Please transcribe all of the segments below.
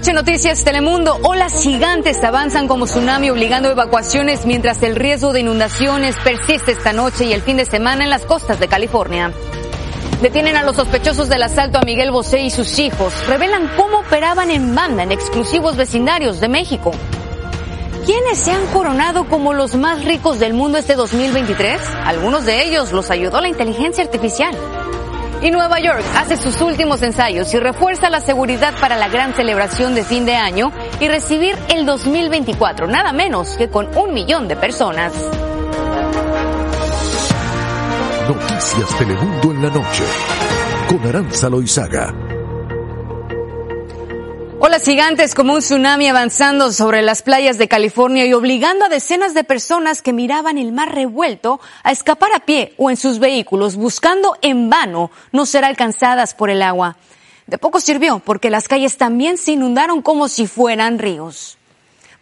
noche, Noticias Telemundo. Olas gigantes avanzan como tsunami obligando evacuaciones mientras el riesgo de inundaciones persiste esta noche y el fin de semana en las costas de California. Detienen a los sospechosos del asalto a Miguel Bosé y sus hijos. Revelan cómo operaban en banda en exclusivos vecindarios de México. ¿Quiénes se han coronado como los más ricos del mundo este 2023? Algunos de ellos los ayudó la inteligencia artificial. Y Nueva York hace sus últimos ensayos y refuerza la seguridad para la gran celebración de fin de año y recibir el 2024, nada menos que con un millón de personas. Noticias Telemundo en la noche con Aranza Loizaga. Olas gigantes como un tsunami avanzando sobre las playas de California y obligando a decenas de personas que miraban el mar revuelto a escapar a pie o en sus vehículos buscando en vano no ser alcanzadas por el agua. De poco sirvió porque las calles también se inundaron como si fueran ríos.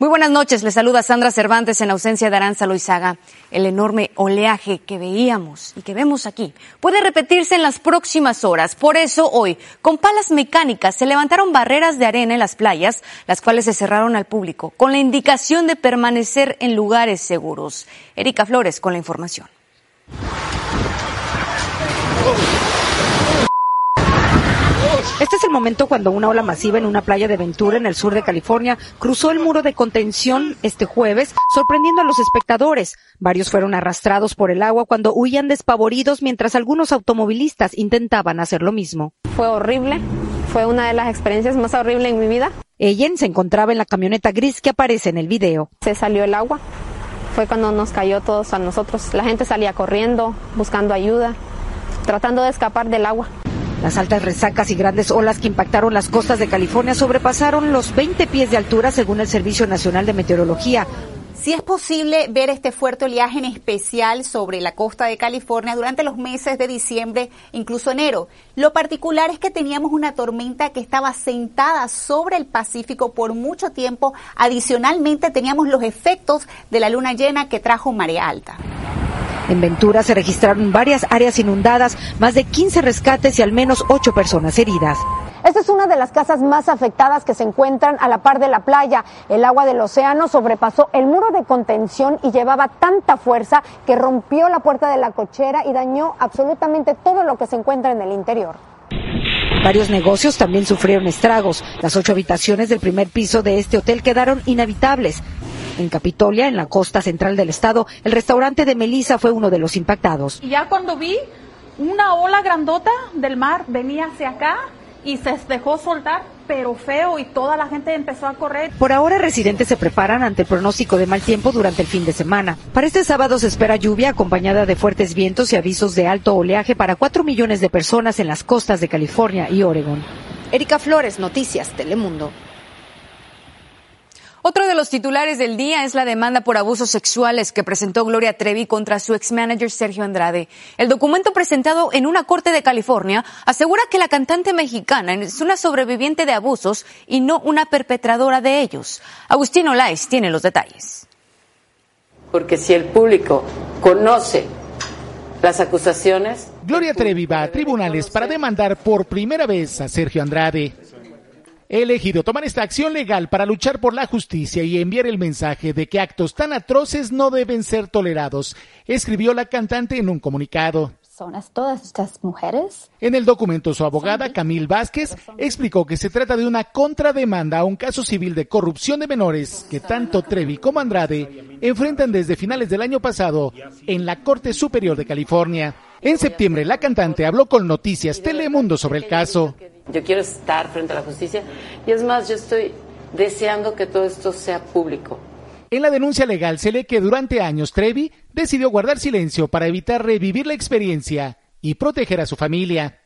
Muy buenas noches, les saluda Sandra Cervantes en ausencia de Aranza Loizaga. El enorme oleaje que veíamos y que vemos aquí puede repetirse en las próximas horas. Por eso hoy, con palas mecánicas, se levantaron barreras de arena en las playas, las cuales se cerraron al público, con la indicación de permanecer en lugares seguros. Erika Flores con la información. Este es el momento cuando una ola masiva en una playa de Ventura en el sur de California cruzó el muro de contención este jueves, sorprendiendo a los espectadores. Varios fueron arrastrados por el agua cuando huían despavoridos mientras algunos automovilistas intentaban hacer lo mismo. Fue horrible, fue una de las experiencias más horribles en mi vida. Ellen se encontraba en la camioneta gris que aparece en el video. Se salió el agua, fue cuando nos cayó todos a nosotros. La gente salía corriendo, buscando ayuda, tratando de escapar del agua. Las altas resacas y grandes olas que impactaron las costas de California sobrepasaron los 20 pies de altura según el Servicio Nacional de Meteorología. Si es posible ver este fuerte oleaje en especial sobre la costa de California durante los meses de diciembre, incluso enero. Lo particular es que teníamos una tormenta que estaba sentada sobre el Pacífico por mucho tiempo. Adicionalmente teníamos los efectos de la luna llena que trajo marea alta. En Ventura se registraron varias áreas inundadas, más de 15 rescates y al menos 8 personas heridas. Esta es una de las casas más afectadas que se encuentran a la par de la playa. El agua del océano sobrepasó el muro de contención y llevaba tanta fuerza que rompió la puerta de la cochera y dañó absolutamente todo lo que se encuentra en el interior. Varios negocios también sufrieron estragos. Las ocho habitaciones del primer piso de este hotel quedaron inhabitables. En Capitolia, en la costa central del estado, el restaurante de Melissa fue uno de los impactados. Y ya cuando vi una ola grandota del mar venía hacia acá y se dejó soltar, pero feo, y toda la gente empezó a correr. Por ahora, residentes se preparan ante el pronóstico de mal tiempo durante el fin de semana. Para este sábado se espera lluvia acompañada de fuertes vientos y avisos de alto oleaje para cuatro millones de personas en las costas de California y Oregon. Erika Flores, Noticias Telemundo. Otro de los titulares del día es la demanda por abusos sexuales que presentó Gloria Trevi contra su ex-manager Sergio Andrade. El documento presentado en una corte de California asegura que la cantante mexicana es una sobreviviente de abusos y no una perpetradora de ellos. Agustín Olais tiene los detalles. Porque si el público conoce las acusaciones... Gloria Trevi va a tribunales para demandar por primera vez a Sergio Andrade. He elegido tomar esta acción legal para luchar por la justicia y enviar el mensaje de que actos tan atroces no deben ser tolerados, escribió la cantante en un comunicado. ¿Son todas estas mujeres? En el documento, su abogada, Camille Vázquez, explicó que se trata de una contrademanda a un caso civil de corrupción de menores que tanto Trevi como Andrade enfrentan desde finales del año pasado en la Corte Superior de California. En septiembre, la cantante habló con Noticias Telemundo sobre el caso. Yo quiero estar frente a la justicia y es más, yo estoy deseando que todo esto sea público. En la denuncia legal se lee que durante años Trevi decidió guardar silencio para evitar revivir la experiencia y proteger a su familia.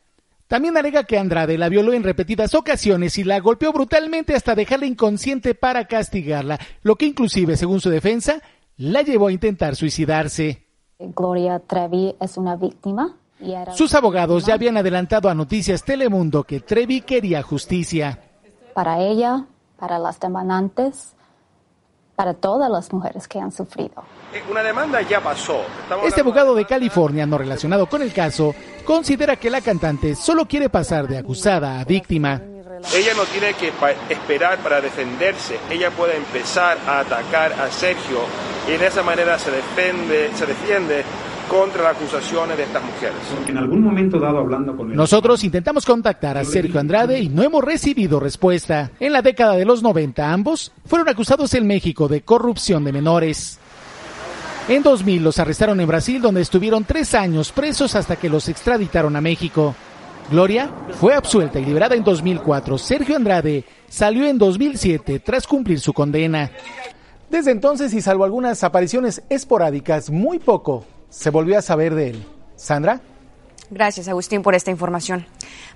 También alega que Andrade la violó en repetidas ocasiones y la golpeó brutalmente hasta dejarla inconsciente para castigarla, lo que inclusive, según su defensa, la llevó a intentar suicidarse. Gloria Trevi es una víctima. Sus abogados ya habían adelantado a Noticias Telemundo que Trevi quería justicia. Para ella, para las demandantes, para todas las mujeres que han sufrido. Una demanda ya pasó. Estamos Este abogado de California, no relacionado con el caso, considera que la cantante solo quiere pasar de acusada a víctima. Ella no tiene que esperar para defenderse, ella puede empezar a atacar a Sergio y de esa manera se defiende, se defiende contra las acusaciones de estas mujeres. En algún momento dado hablando con Nosotros intentamos contactar a Sergio Andrade y no hemos recibido respuesta. En la década de los 90 ambos fueron acusados en México de corrupción de menores. En 2000 los arrestaron en Brasil donde estuvieron tres años presos hasta que los extraditaron a México. Gloria fue absuelta y liberada en 2004. Sergio Andrade salió en 2007 tras cumplir su condena. Desde entonces y salvo algunas apariciones esporádicas, muy poco se volvió a saber de él. Sandra. Gracias, Agustín, por esta información.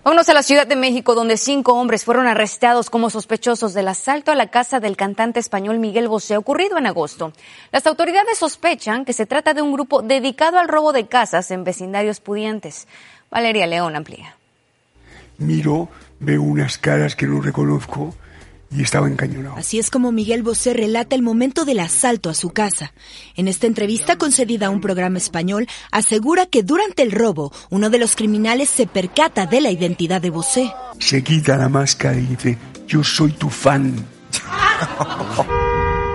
Vámonos a la Ciudad de México, donde cinco hombres fueron arrestados como sospechosos del asalto a la casa del cantante español Miguel Bosé ocurrido en agosto. Las autoridades sospechan que se trata de un grupo dedicado al robo de casas en vecindarios pudientes. Valeria León amplía. Miro, veo unas caras que no reconozco y estaba encañonado. Así es como Miguel Bosé relata el momento del asalto a su casa. En esta entrevista concedida a un programa español, asegura que durante el robo, uno de los criminales se percata de la identidad de Bosé. Se quita la máscara y dice, yo soy tu fan.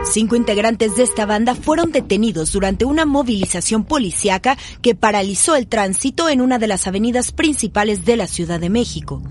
Cinco integrantes de esta banda fueron detenidos durante una movilización policiaca que paralizó el tránsito en una de las avenidas principales de la Ciudad de México.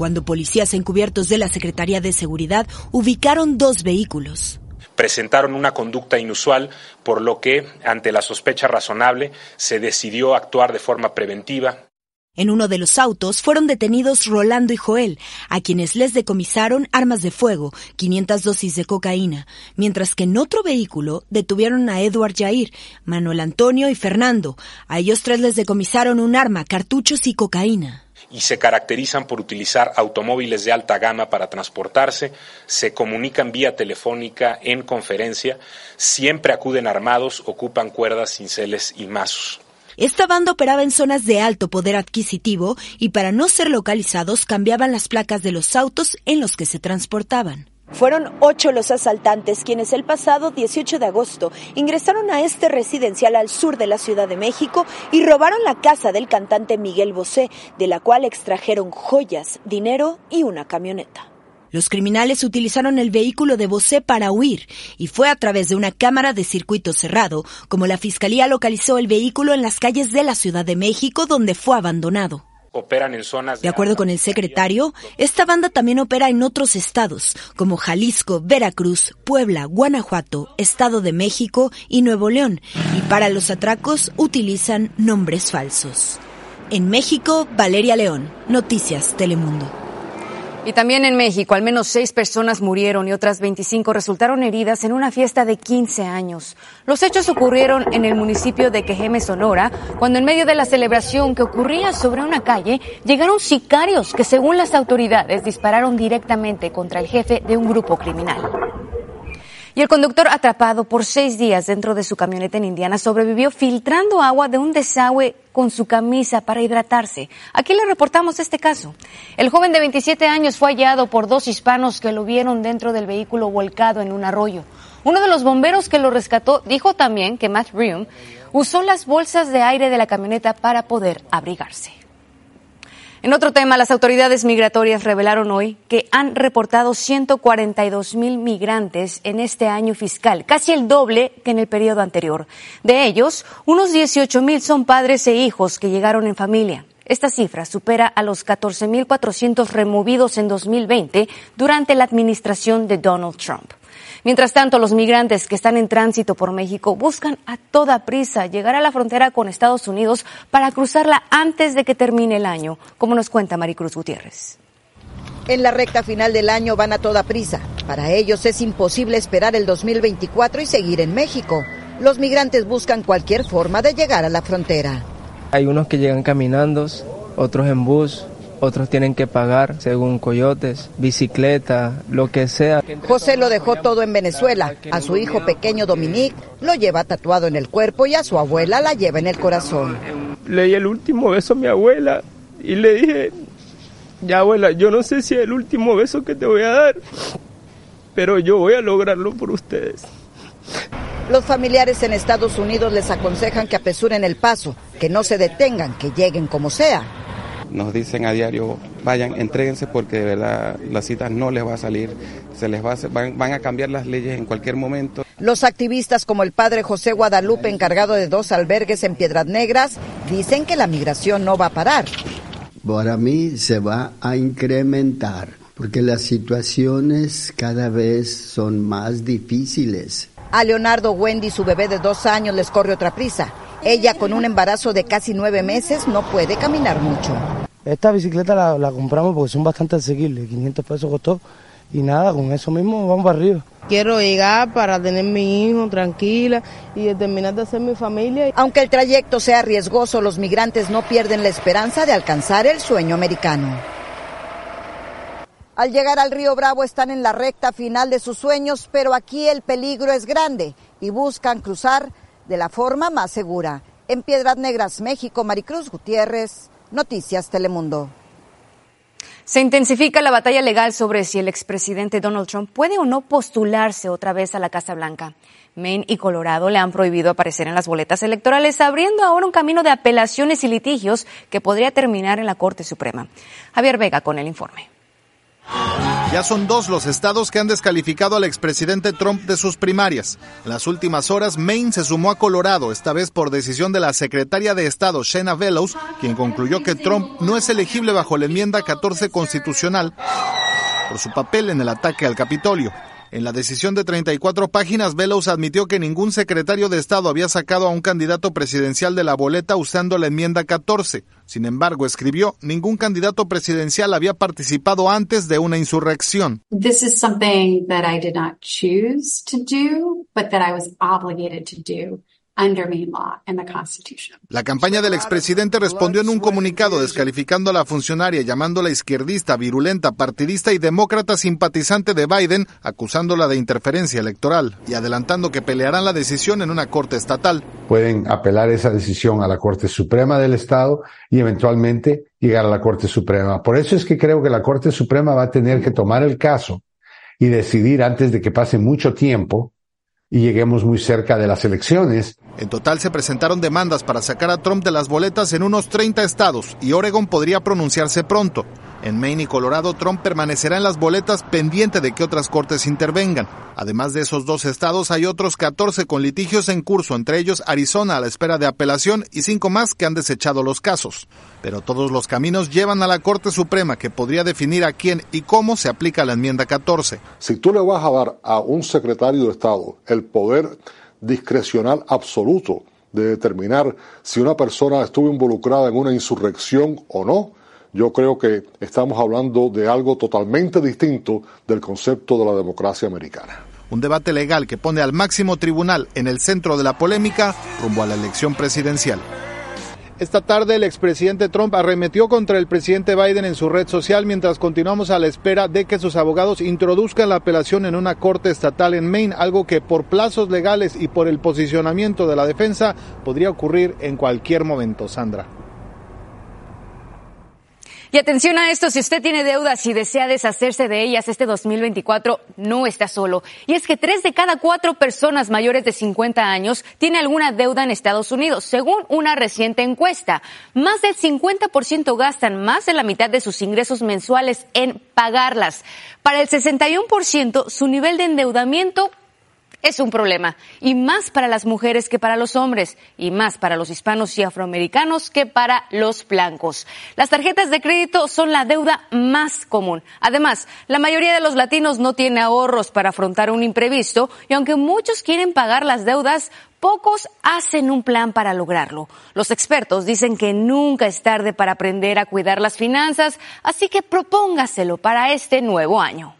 Cuando policías encubiertos de la Secretaría de Seguridad ubicaron dos vehículos. Presentaron una conducta inusual, por lo que, ante la sospecha razonable, se decidió actuar de forma preventiva. En uno de los autos fueron detenidos Rolando y Joel, a quienes les decomisaron armas de fuego, 500 dosis de cocaína, mientras que en otro vehículo detuvieron a Edward Jair, Manuel Antonio y Fernando. A ellos tres les decomisaron un arma, cartuchos y cocaína y se caracterizan por utilizar automóviles de alta gama para transportarse, se comunican vía telefónica en conferencia, siempre acuden armados, ocupan cuerdas, cinceles y mazos. Esta banda operaba en zonas de alto poder adquisitivo y para no ser localizados cambiaban las placas de los autos en los que se transportaban. Fueron ocho los asaltantes quienes el pasado 18 de agosto ingresaron a este residencial al sur de la Ciudad de México y robaron la casa del cantante Miguel Bosé, de la cual extrajeron joyas, dinero y una camioneta. Los criminales utilizaron el vehículo de Bosé para huir y fue a través de una cámara de circuito cerrado como la fiscalía localizó el vehículo en las calles de la Ciudad de México donde fue abandonado. Operan en zonas de, acuerdo con el secretario, esta banda también opera en otros estados como Jalisco, Veracruz, Puebla, Guanajuato, Estado de México y Nuevo León y para los atracos utilizan nombres falsos. En México, Valeria León, Noticias Telemundo. Y también en México, al menos seis personas murieron y otras 25 resultaron heridas en una fiesta de 15 años. Los hechos ocurrieron en el municipio de Quejeme, Sonora, cuando en medio de la celebración que ocurría sobre una calle, llegaron sicarios que, según las autoridades, dispararon directamente contra el jefe de un grupo criminal. Y el conductor, atrapado por seis días dentro de su camioneta en Indiana, sobrevivió filtrando agua de un desagüe con su camisa para hidratarse. Aquí le reportamos este caso. El joven de 27 años fue hallado por dos hispanos que lo vieron dentro del vehículo volcado en un arroyo. Uno de los bomberos que lo rescató dijo también que Matt Rium usó las bolsas de aire de la camioneta para poder abrigarse. En otro tema, las autoridades migratorias revelaron hoy que han reportado 142 mil migrantes en este año fiscal, casi el doble que en el periodo anterior. De ellos, unos 18 mil son padres e hijos que llegaron en familia. Esta cifra supera a los 14.400 removidos en 2020 durante la administración de Donald Trump. Mientras tanto, los migrantes que están en tránsito por México buscan a toda prisa llegar a la frontera con Estados Unidos para cruzarla antes de que termine el año, como nos cuenta Maricruz Gutiérrez. En la recta final del año van a toda prisa. Para ellos es imposible esperar el 2024 y seguir en México. Los migrantes buscan cualquier forma de llegar a la frontera. Hay unos que llegan caminando, otros en bus, otros tienen que pagar según coyotes, bicicleta, lo que sea. José lo dejó todo en Venezuela. A su hijo pequeño Dominique lo lleva tatuado en el cuerpo y a su abuela la lleva en el corazón. Le di el último beso a mi abuela y le dije, ya abuela, yo no sé si es el último beso que te voy a dar, pero yo voy a lograrlo por ustedes. Los familiares en Estados Unidos les aconsejan que apresuren el paso, que no se detengan, que lleguen como sea nos dicen a diario, vayan, entréguense porque de verdad las citas no les va a salir, se les va a, van, van, a cambiar las leyes en cualquier momento. Los activistas como el padre José Guadalupe, encargado de dos albergues en Piedras Negras, dicen que la migración no va a parar. Para mí se va a incrementar porque las situaciones cada vez son más difíciles. A Leonardo Wendy, su bebé de dos años, les corre otra prisa. Ella, con un embarazo de casi nueve meses, no puede caminar mucho. Esta bicicleta la, la compramos porque son bastante asequibles, 500 pesos costó y nada, con eso mismo vamos para arriba. Quiero llegar para tener mi hijo tranquila y terminar de hacer mi familia. Aunque el trayecto sea riesgoso, los migrantes no pierden la esperanza de alcanzar el sueño americano. Al llegar al río Bravo están en la recta final de sus sueños, pero aquí el peligro es grande y buscan cruzar de la forma más segura. En Piedras Negras, México, Maricruz Gutiérrez, Noticias Telemundo. Se intensifica la batalla legal sobre si el expresidente Donald Trump puede o no postularse otra vez a la Casa Blanca. Maine y Colorado le han prohibido aparecer en las boletas electorales, abriendo ahora un camino de apelaciones y litigios que podría terminar en la Corte Suprema. Javier Vega con el informe. Ya son dos los estados que han descalificado al expresidente Trump de sus primarias. En las últimas horas, Maine se sumó a Colorado, esta vez por decisión de la secretaria de Estado, Shena Bellows, quien concluyó que Trump no es elegible bajo la enmienda 14 constitucional por su papel en el ataque al Capitolio. En la decisión de 34 páginas, Bellows admitió que ningún secretario de Estado había sacado a un candidato presidencial de la boleta usando la enmienda 14. Sin embargo, escribió, ningún candidato presidencial había participado antes de una insurrección. This is something that I did not choose to do, but that I was obligated to do. La campaña del expresidente respondió en un comunicado descalificando a la funcionaria, llamándola izquierdista, virulenta, partidista y demócrata simpatizante de Biden, acusándola de interferencia electoral y adelantando que pelearán la decisión en una corte estatal. Pueden apelar esa decisión a la Corte Suprema del Estado y eventualmente llegar a la Corte Suprema. Por eso es que creo que la Corte Suprema va a tener que tomar el caso y decidir antes de que pase mucho tiempo y lleguemos muy cerca de las elecciones. En total se presentaron demandas para sacar a Trump de las boletas en unos 30 estados y Oregon podría pronunciarse pronto. En Maine y Colorado, Trump permanecerá en las boletas pendiente de que otras cortes intervengan. Además de esos dos estados, hay otros 14 con litigios en curso, entre ellos Arizona a la espera de apelación y cinco más que han desechado los casos. Pero todos los caminos llevan a la Corte Suprema, que podría definir a quién y cómo se aplica la enmienda 14. Si tú le vas a dar a un secretario de Estado el poder discrecional absoluto de determinar si una persona estuvo involucrada en una insurrección o no, yo creo que estamos hablando de algo totalmente distinto del concepto de la democracia americana. Un debate legal que pone al máximo tribunal en el centro de la polémica rumbo a la elección presidencial. Esta tarde el expresidente Trump arremetió contra el presidente Biden en su red social mientras continuamos a la espera de que sus abogados introduzcan la apelación en una corte estatal en Maine, algo que por plazos legales y por el posicionamiento de la defensa podría ocurrir en cualquier momento. Sandra. Y atención a esto, si usted tiene deudas y desea deshacerse de ellas este 2024, no está solo. Y es que tres de cada cuatro personas mayores de 50 años tiene alguna deuda en Estados Unidos, según una reciente encuesta. Más del 50% gastan más de la mitad de sus ingresos mensuales en pagarlas. Para el 61%, su nivel de endeudamiento es un problema, y más para las mujeres que para los hombres, y más para los hispanos y afroamericanos que para los blancos. Las tarjetas de crédito son la deuda más común. Además, la mayoría de los latinos no tiene ahorros para afrontar un imprevisto, y aunque muchos quieren pagar las deudas, Pocos hacen un plan para lograrlo. Los expertos dicen que nunca es tarde para aprender a cuidar las finanzas, así que propóngaselo para este nuevo año.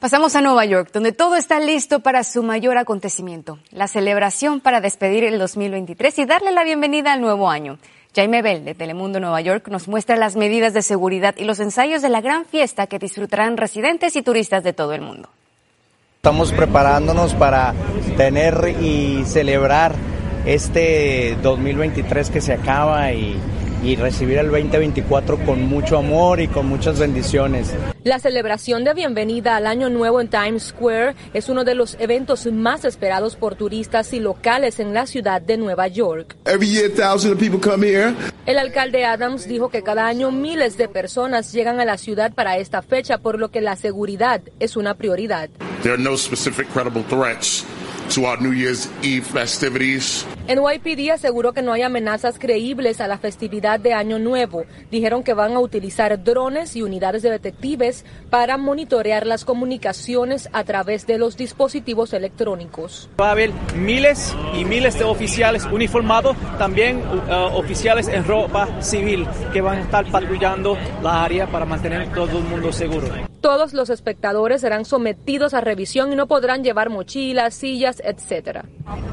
Pasamos a Nueva York, donde todo está listo para su mayor acontecimiento, la celebración para despedir el 2023 y darle la bienvenida al nuevo año. Jaime Bell, de Telemundo Nueva York, nos muestra las medidas de seguridad y los ensayos de la gran fiesta que disfrutarán residentes y turistas de todo el mundo. Estamos preparándonos para tener y celebrar este 2023 que se acaba y y recibir el 2024 con mucho amor y con muchas bendiciones. La celebración de bienvenida al Año Nuevo en Times Square es uno de los eventos más esperados por turistas y locales en la ciudad de Nueva York. El alcalde Adams dijo que cada año miles de personas llegan a la ciudad para esta fecha, por lo que la seguridad es una prioridad. There are no specific credible threats to our New Year's Eve festivities. NYPD aseguró que no hay amenazas creíbles a la festividad de Año Nuevo. Dijeron que van a utilizar drones y unidades de detectives para monitorear las comunicaciones a través de los dispositivos electrónicos. Va a haber miles y miles de oficiales uniformados, también uh, oficiales en ropa civil que van a estar patrullando la área para mantener todo el mundo seguro. Todos los espectadores serán sometidos a revisión y no podrán llevar mochilas, sillas, etc.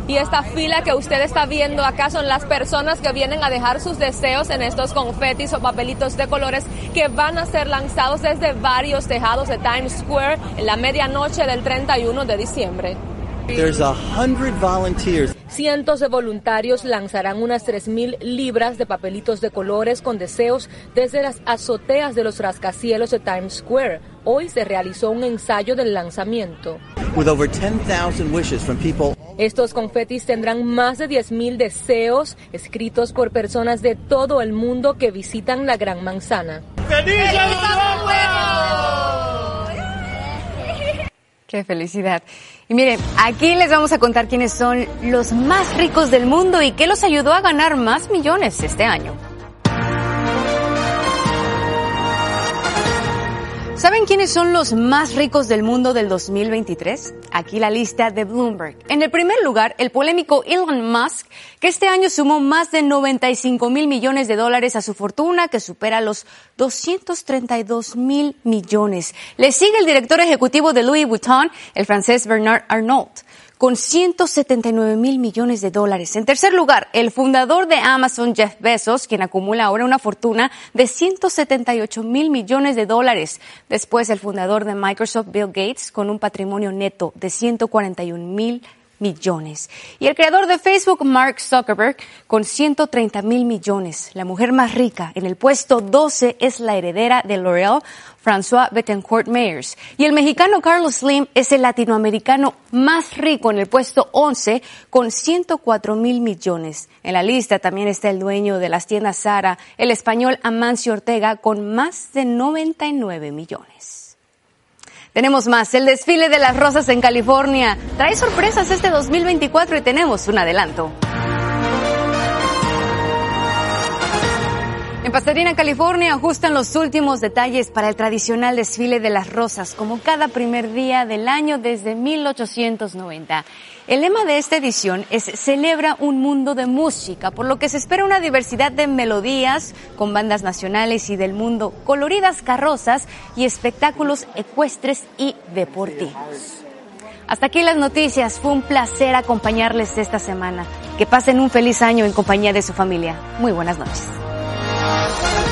Y esta fila que usted está viendo acá son las personas que vienen a dejar sus deseos en estos confetis o papelitos de colores que van a ser lanzados desde varios tejados de Times Square en la medianoche del 31 de diciembre. There's a hundred volunteers. Cientos de voluntarios lanzarán unas 3.000 libras de papelitos de colores con deseos desde las azoteas de los rascacielos de Times Square. Hoy se realizó un ensayo del lanzamiento. With over 10,000 wishes from people Estos confetis tendrán más de 10.000 deseos escritos por personas de todo el mundo que visitan la Gran Manzana. Qué felicidad. Y miren, aquí les vamos a contar quiénes son los más ricos del mundo y qué los ayudó a ganar más millones este año. ¿Saben quiénes son los más ricos del mundo del 2023? Aquí la lista de Bloomberg. En el primer lugar, el polémico Elon Musk, que este año sumó más de 95 mil millones de dólares a su fortuna, que supera los 232 mil millones. Le sigue el director ejecutivo de Louis Vuitton, el francés Bernard Arnault con 179 mil millones de dólares. En tercer lugar, el fundador de Amazon, Jeff Bezos, quien acumula ahora una fortuna de 178 mil millones de dólares. Después, el fundador de Microsoft, Bill Gates, con un patrimonio neto de 141 mil millones. Y el creador de Facebook, Mark Zuckerberg, con 130 mil millones. La mujer más rica en el puesto 12 es la heredera de L'Oreal, François Bettencourt Meyers. Y el mexicano Carlos Slim es el latinoamericano más rico en el puesto 11 con 104 mil millones. En la lista también está el dueño de las tiendas Zara, el español Amancio Ortega, con más de 99 millones. Tenemos más, el desfile de las rosas en California. Trae sorpresas este 2024 y tenemos un adelanto. En Pasadena, California, ajustan los últimos detalles para el tradicional desfile de las rosas, como cada primer día del año desde 1890. El lema de esta edición es Celebra un mundo de música, por lo que se espera una diversidad de melodías con bandas nacionales y del mundo, coloridas carrozas y espectáculos ecuestres y deportivos. Hasta aquí las noticias. Fue un placer acompañarles esta semana. Que pasen un feliz año en compañía de su familia. Muy buenas noches. Thank you.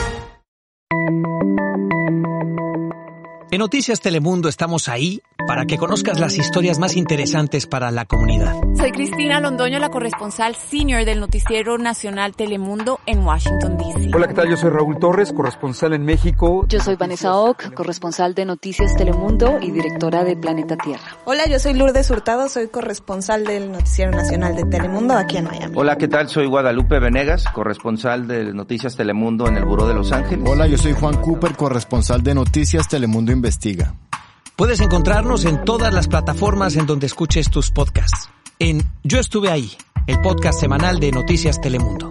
En Noticias Telemundo estamos ahí para que conozcas las historias más interesantes para la comunidad. Soy Cristina Londoño, la corresponsal senior del Noticiero Nacional Telemundo en Washington, D.C. Hola, ¿qué tal? Yo soy Raúl Torres, corresponsal en México. Yo soy Vanessa Ock, corresponsal de Noticias Telemundo y directora de Planeta Tierra. Hola, yo soy Lourdes Hurtado, soy corresponsal del Noticiero Nacional de Telemundo aquí en Miami. Hola, ¿qué tal? Soy Guadalupe Venegas, corresponsal de Noticias Telemundo en el Buró de Los Ángeles. Hola, yo soy Juan Cooper, corresponsal de Noticias Telemundo Investiga. Puedes encontrarnos en todas las plataformas en donde escuches tus podcasts. En Yo estuve ahí, el podcast semanal de Noticias Telemundo.